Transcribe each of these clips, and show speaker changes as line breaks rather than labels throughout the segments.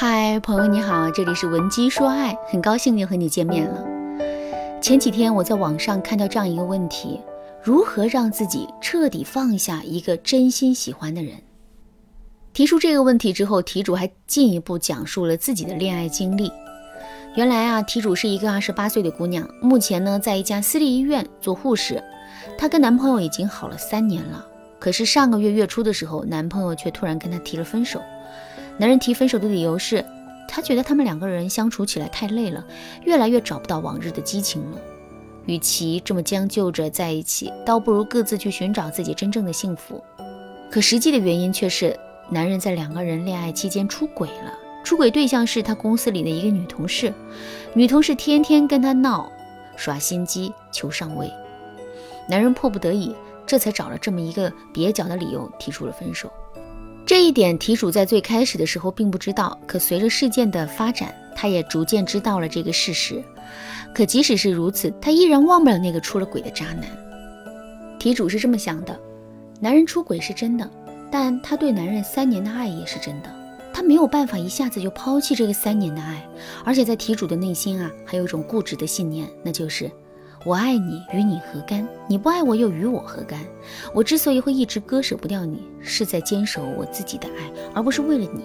嗨，朋友你好，这里是文姬说爱，很高兴又和你见面了。前几天我在网上看到这样一个问题：如何让自己彻底放下一个真心喜欢的人？提出这个问题之后，题主还进一步讲述了自己的恋爱经历。原来啊，题主是一个二十八岁的姑娘，目前呢在一家私立医院做护士。她跟男朋友已经好了三年了。可是上个月月初的时候，男朋友却突然跟她提了分手。男人提分手的理由是，他觉得他们两个人相处起来太累了，越来越找不到往日的激情了。与其这么将就着在一起，倒不如各自去寻找自己真正的幸福。可实际的原因却是，男人在两个人恋爱期间出轨了。出轨对象是他公司里的一个女同事，女同事天天跟他闹，耍心机求上位。男人迫不得已。这才找了这么一个蹩脚的理由提出了分手。这一点题主在最开始的时候并不知道，可随着事件的发展，他也逐渐知道了这个事实。可即使是如此，他依然忘不了那个出了轨的渣男。题主是这么想的：男人出轨是真的，但他对男人三年的爱也是真的。他没有办法一下子就抛弃这个三年的爱，而且在题主的内心啊，还有一种固执的信念，那就是。我爱你，与你何干？你不爱我，又与我何干？我之所以会一直割舍不掉你，是在坚守我自己的爱，而不是为了你。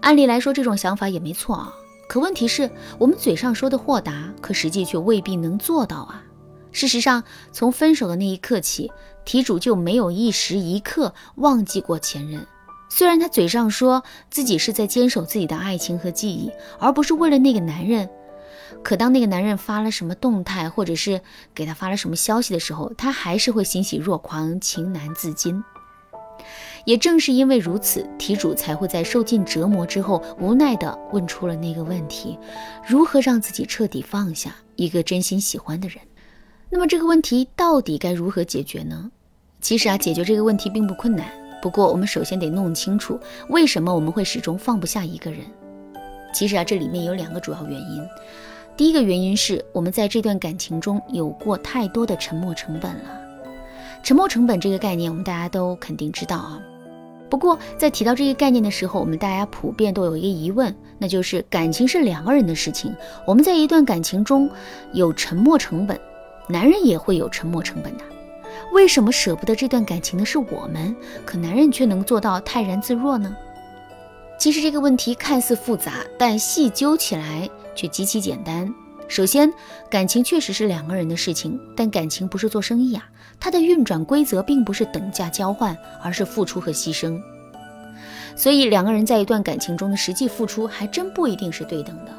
按理来说，这种想法也没错啊。可问题是我们嘴上说的豁达，可实际却未必能做到啊。事实上，从分手的那一刻起，题主就没有一时一刻忘记过前任。虽然他嘴上说自己是在坚守自己的爱情和记忆，而不是为了那个男人。可当那个男人发了什么动态，或者是给他发了什么消息的时候，他还是会欣喜若狂，情难自禁。也正是因为如此，题主才会在受尽折磨之后，无奈地问出了那个问题：如何让自己彻底放下一个真心喜欢的人？那么这个问题到底该如何解决呢？其实啊，解决这个问题并不困难。不过我们首先得弄清楚，为什么我们会始终放不下一个人。其实啊，这里面有两个主要原因。第一个原因是我们在这段感情中有过太多的沉默成本了。沉默成本这个概念，我们大家都肯定知道啊。不过在提到这个概念的时候，我们大家普遍都有一个疑问，那就是感情是两个人的事情，我们在一段感情中有沉默成本，男人也会有沉默成本的。为什么舍不得这段感情的是我们，可男人却能做到泰然自若呢？其实这个问题看似复杂，但细究起来。却极其简单。首先，感情确实是两个人的事情，但感情不是做生意啊，它的运转规则并不是等价交换，而是付出和牺牲。所以，两个人在一段感情中的实际付出还真不一定是对等的。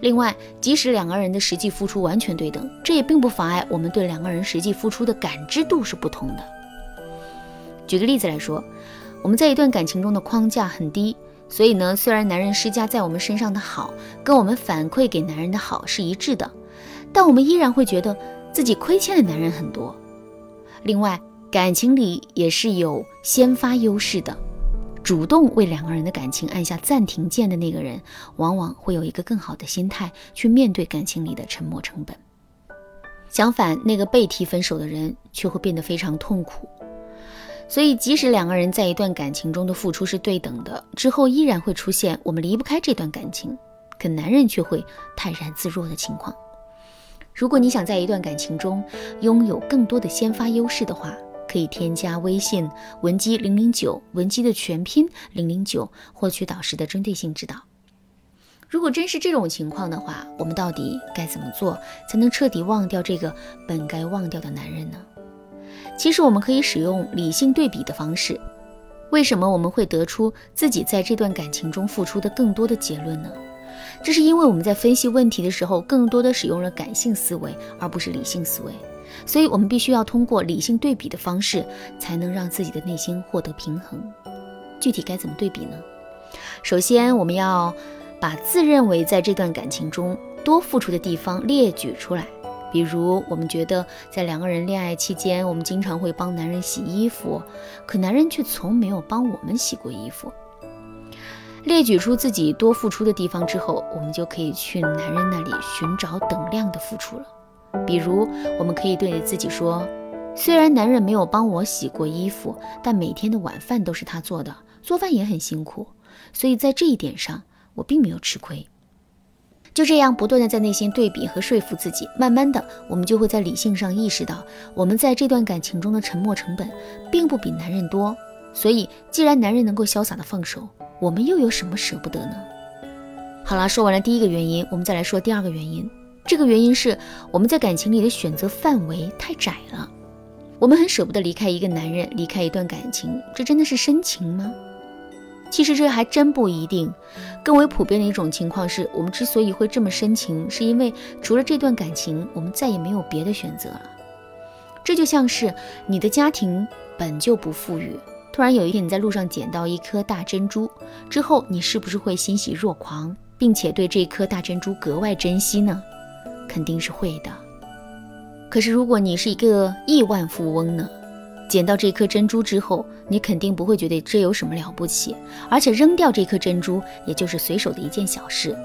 另外，即使两个人的实际付出完全对等，这也并不妨碍我们对两个人实际付出的感知度是不同的。举个例子来说，我们在一段感情中的框架很低。所以呢，虽然男人施加在我们身上的好，跟我们反馈给男人的好是一致的，但我们依然会觉得自己亏欠的男人很多。另外，感情里也是有先发优势的，主动为两个人的感情按下暂停键的那个人，往往会有一个更好的心态去面对感情里的沉默成本。相反，那个被提分手的人却会变得非常痛苦。所以，即使两个人在一段感情中的付出是对等的，之后依然会出现我们离不开这段感情，可男人却会泰然自若的情况。如果你想在一段感情中拥有更多的先发优势的话，可以添加微信文姬零零九，文姬的全拼零零九，获取导师的针对性指导。如果真是这种情况的话，我们到底该怎么做才能彻底忘掉这个本该忘掉的男人呢？其实我们可以使用理性对比的方式。为什么我们会得出自己在这段感情中付出的更多的结论呢？这是因为我们在分析问题的时候，更多的使用了感性思维，而不是理性思维。所以，我们必须要通过理性对比的方式，才能让自己的内心获得平衡。具体该怎么对比呢？首先，我们要把自认为在这段感情中多付出的地方列举出来。比如，我们觉得在两个人恋爱期间，我们经常会帮男人洗衣服，可男人却从没有帮我们洗过衣服。列举出自己多付出的地方之后，我们就可以去男人那里寻找等量的付出了。比如，我们可以对自己说：虽然男人没有帮我洗过衣服，但每天的晚饭都是他做的，做饭也很辛苦。所以在这一点上，我并没有吃亏。就这样不断的在内心对比和说服自己，慢慢的，我们就会在理性上意识到，我们在这段感情中的沉默成本，并不比男人多。所以，既然男人能够潇洒的放手，我们又有什么舍不得呢？好了，说完了第一个原因，我们再来说第二个原因。这个原因是我们在感情里的选择范围太窄了。我们很舍不得离开一个男人，离开一段感情，这真的是深情吗？其实这还真不一定。更为普遍的一种情况是，我们之所以会这么深情，是因为除了这段感情，我们再也没有别的选择了。这就像是你的家庭本就不富裕，突然有一天你在路上捡到一颗大珍珠，之后你是不是会欣喜若狂，并且对这颗大珍珠格外珍惜呢？肯定是会的。可是如果你是一个亿万富翁呢？捡到这颗珍珠之后，你肯定不会觉得这有什么了不起，而且扔掉这颗珍珠也就是随手的一件小事，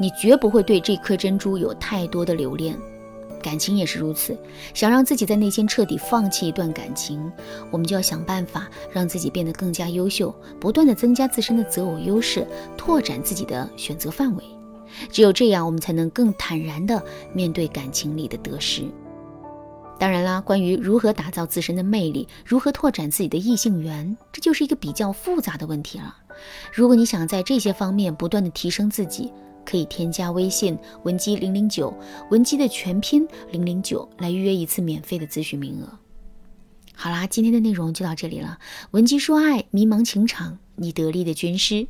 你绝不会对这颗珍珠有太多的留恋。感情也是如此，想让自己在内心彻底放弃一段感情，我们就要想办法让自己变得更加优秀，不断的增加自身的择偶优势，拓展自己的选择范围。只有这样，我们才能更坦然的面对感情里的得失。当然啦，关于如何打造自身的魅力，如何拓展自己的异性缘，这就是一个比较复杂的问题了。如果你想在这些方面不断的提升自己，可以添加微信文姬零零九，文姬的全拼零零九，来预约一次免费的咨询名额。好啦，今天的内容就到这里了。文姬说爱，迷茫情场，你得力的军师。